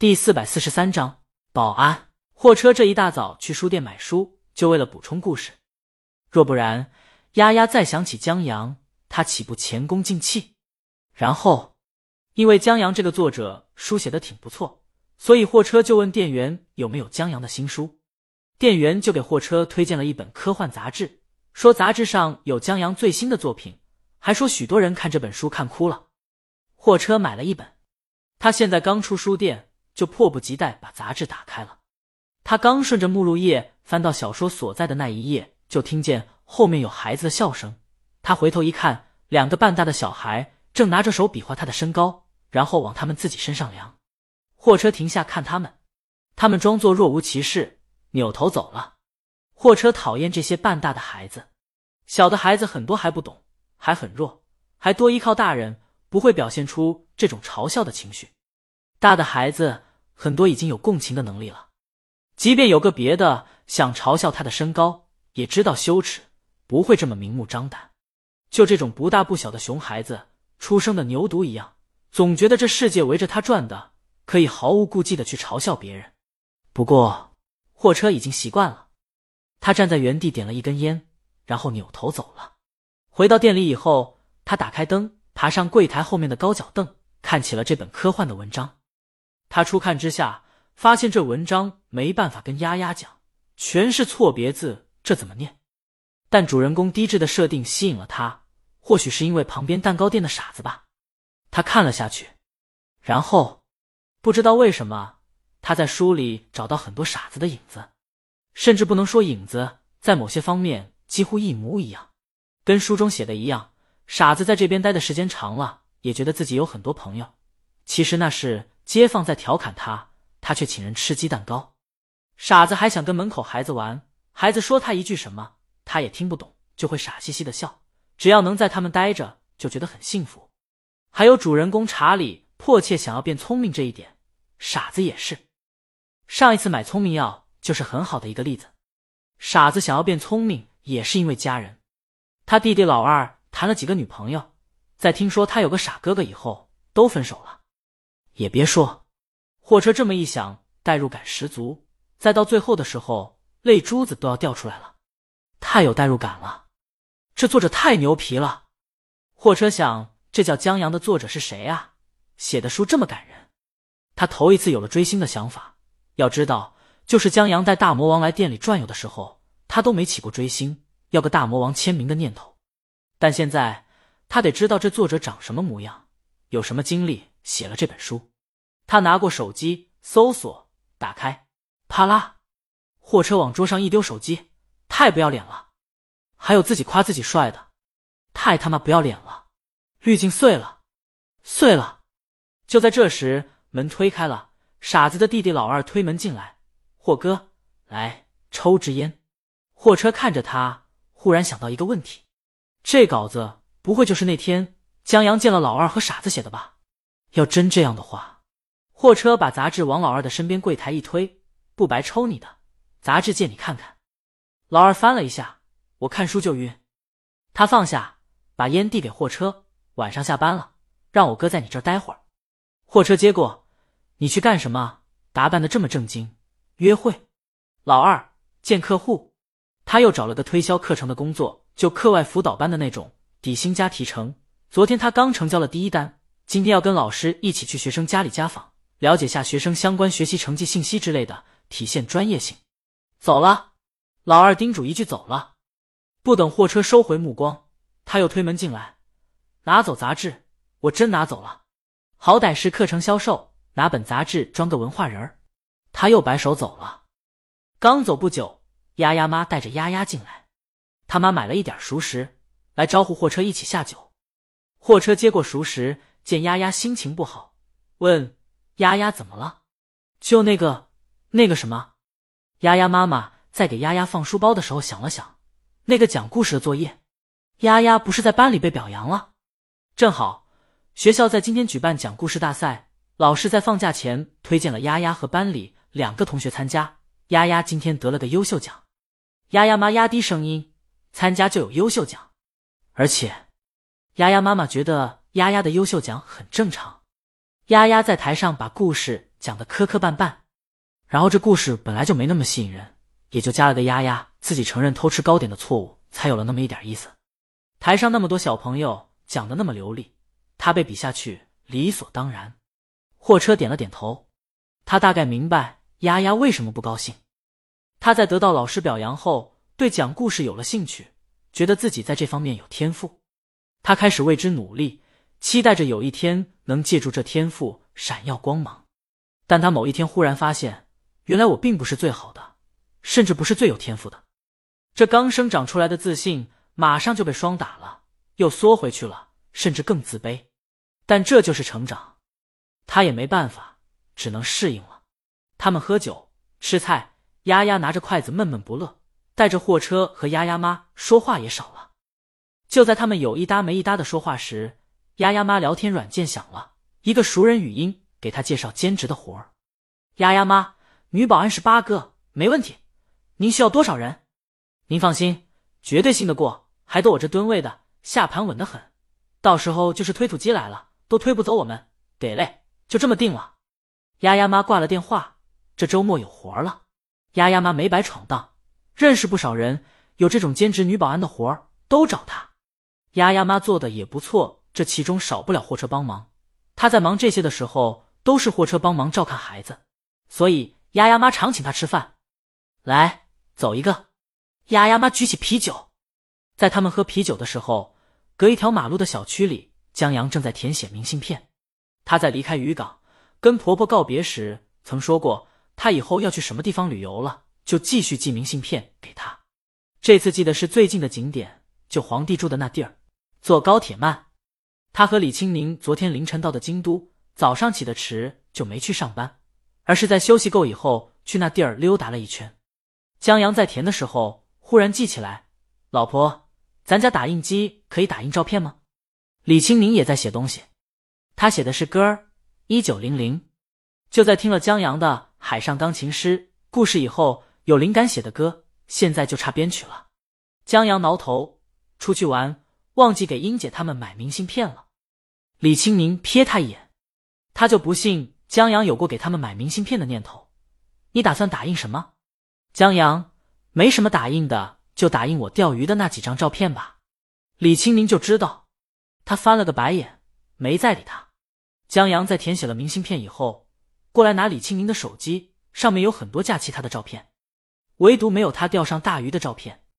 第四百四十三章保安。货车这一大早去书店买书，就为了补充故事。若不然，丫丫再想起江阳，他岂不前功尽弃？然后，因为江阳这个作者书写的挺不错，所以货车就问店员有没有江阳的新书。店员就给货车推荐了一本科幻杂志，说杂志上有江阳最新的作品，还说许多人看这本书看哭了。货车买了一本，他现在刚出书店。就迫不及待把杂志打开了。他刚顺着目录页翻到小说所在的那一页，就听见后面有孩子的笑声。他回头一看，两个半大的小孩正拿着手比划他的身高，然后往他们自己身上量。货车停下看他们，他们装作若无其事，扭头走了。货车讨厌这些半大的孩子，小的孩子很多还不懂，还很弱，还多依靠大人，不会表现出这种嘲笑的情绪。大的孩子。很多已经有共情的能力了，即便有个别的想嘲笑他的身高，也知道羞耻，不会这么明目张胆。就这种不大不小的熊孩子，出生的牛犊一样，总觉得这世界围着他转的，可以毫无顾忌的去嘲笑别人。不过，货车已经习惯了，他站在原地点了一根烟，然后扭头走了。回到店里以后，他打开灯，爬上柜台后面的高脚凳，看起了这本科幻的文章。他初看之下，发现这文章没办法跟丫丫讲，全是错别字，这怎么念？但主人公低智的设定吸引了他，或许是因为旁边蛋糕店的傻子吧。他看了下去，然后不知道为什么，他在书里找到很多傻子的影子，甚至不能说影子，在某些方面几乎一模一样，跟书中写的一样。傻子在这边待的时间长了，也觉得自己有很多朋友，其实那是。街坊在调侃他，他却请人吃鸡蛋糕。傻子还想跟门口孩子玩，孩子说他一句什么，他也听不懂，就会傻兮兮的笑。只要能在他们待着，就觉得很幸福。还有主人公查理迫切想要变聪明这一点，傻子也是。上一次买聪明药就是很好的一个例子。傻子想要变聪明，也是因为家人。他弟弟老二谈了几个女朋友，在听说他有个傻哥哥以后，都分手了。也别说，货车这么一想，代入感十足。再到最后的时候，泪珠子都要掉出来了，太有代入感了。这作者太牛皮了。货车想，这叫江阳的作者是谁啊？写的书这么感人。他头一次有了追星的想法。要知道，就是江阳带大魔王来店里转悠的时候，他都没起过追星，要个大魔王签名的念头。但现在，他得知道这作者长什么模样，有什么经历。写了这本书，他拿过手机搜索，打开，啪啦，货车往桌上一丢，手机，太不要脸了！还有自己夸自己帅的，太他妈不要脸了！滤镜碎了，碎了！就在这时，门推开了，傻子的弟弟老二推门进来，霍哥，来抽支烟。货车看着他，忽然想到一个问题：这稿子不会就是那天江阳见了老二和傻子写的吧？要真这样的话，货车把杂志往老二的身边柜台一推，不白抽你的，杂志借你看看。老二翻了一下，我看书就晕。他放下，把烟递给货车。晚上下班了，让我哥在你这儿待会儿。货车接过，你去干什么？打扮的这么正经，约会？老二见客户，他又找了个推销课程的工作，就课外辅导班的那种，底薪加提成。昨天他刚成交了第一单。今天要跟老师一起去学生家里家访，了解下学生相关学习成绩信息之类的，体现专业性。走了，老二叮嘱一句走了。不等货车收回目光，他又推门进来，拿走杂志。我真拿走了，好歹是课程销售，拿本杂志装个文化人儿。他又摆手走了。刚走不久，丫丫妈带着丫丫进来，他妈买了一点熟食来招呼货车一起下酒。货车接过熟食。见丫丫心情不好，问丫丫怎么了？就那个那个什么？丫丫妈妈在给丫丫放书包的时候想了想，那个讲故事的作业，丫丫不是在班里被表扬了？正好学校在今天举办讲故事大赛，老师在放假前推荐了丫丫和班里两个同学参加，丫丫今天得了个优秀奖。丫丫妈压低声音，参加就有优秀奖，而且丫丫妈妈觉得。丫丫的优秀奖很正常。丫丫在台上把故事讲得磕磕绊绊。然后这故事本来就没那么吸引人，也就加了个丫丫自己承认偷吃糕点的错误，才有了那么一点意思。台上那么多小朋友讲的那么流利，他被比下去理所当然。货车点了点头，他大概明白丫丫为什么不高兴。他在得到老师表扬后，对讲故事有了兴趣，觉得自己在这方面有天赋。他开始为之努力，期待着有一天能借助这天赋闪耀光芒。但他某一天忽然发现。原来我并不是最好的，甚至不是最有天赋的。这刚生长出来的自信马上就被霜打了，又缩回去了，甚至更自卑。但这就是成长，他也没办法，只能适应了。他们喝酒吃菜，丫丫拿着筷子闷闷不乐，带着货车和丫丫妈说话也少了。就在他们有一搭没一搭的说话时，丫丫妈聊天软件响了，一个熟人语音给他介绍兼职的活儿。丫丫妈。女保安是八个，没问题。您需要多少人？您放心，绝对信得过，还都我这吨位的，下盘稳得很。到时候就是推土机来了，都推不走我们。得嘞，就这么定了。丫丫妈挂了电话，这周末有活了。丫丫妈没白闯荡，认识不少人，有这种兼职女保安的活儿都找她。丫丫妈做的也不错，这其中少不了货车帮忙。她在忙这些的时候，都是货车帮忙照看孩子，所以。丫丫妈常请他吃饭，来走一个。丫丫妈举起啤酒，在他们喝啤酒的时候，隔一条马路的小区里，江阳正在填写明信片。他在离开渔港跟婆婆告别时曾说过，他以后要去什么地方旅游了，就继续寄明信片给他。这次寄的是最近的景点，就皇帝住的那地儿。坐高铁慢。他和李青宁昨天凌晨到的京都，早上起的迟，就没去上班。而是在休息够以后去那地儿溜达了一圈。江阳在填的时候忽然记起来，老婆，咱家打印机可以打印照片吗？李青宁也在写东西，他写的是歌儿，一九零零。就在听了江阳的《海上钢琴师》故事以后，有灵感写的歌，现在就差编曲了。江阳挠头，出去玩忘记给英姐他们买明信片了。李青宁瞥他一眼，他就不信。江阳有过给他们买明信片的念头，你打算打印什么？江阳没什么打印的，就打印我钓鱼的那几张照片吧。李青宁就知道，他翻了个白眼，没再理他。江阳在填写了明信片以后，过来拿李青宁的手机，上面有很多假期他的照片，唯独没有他钓上大鱼的照片。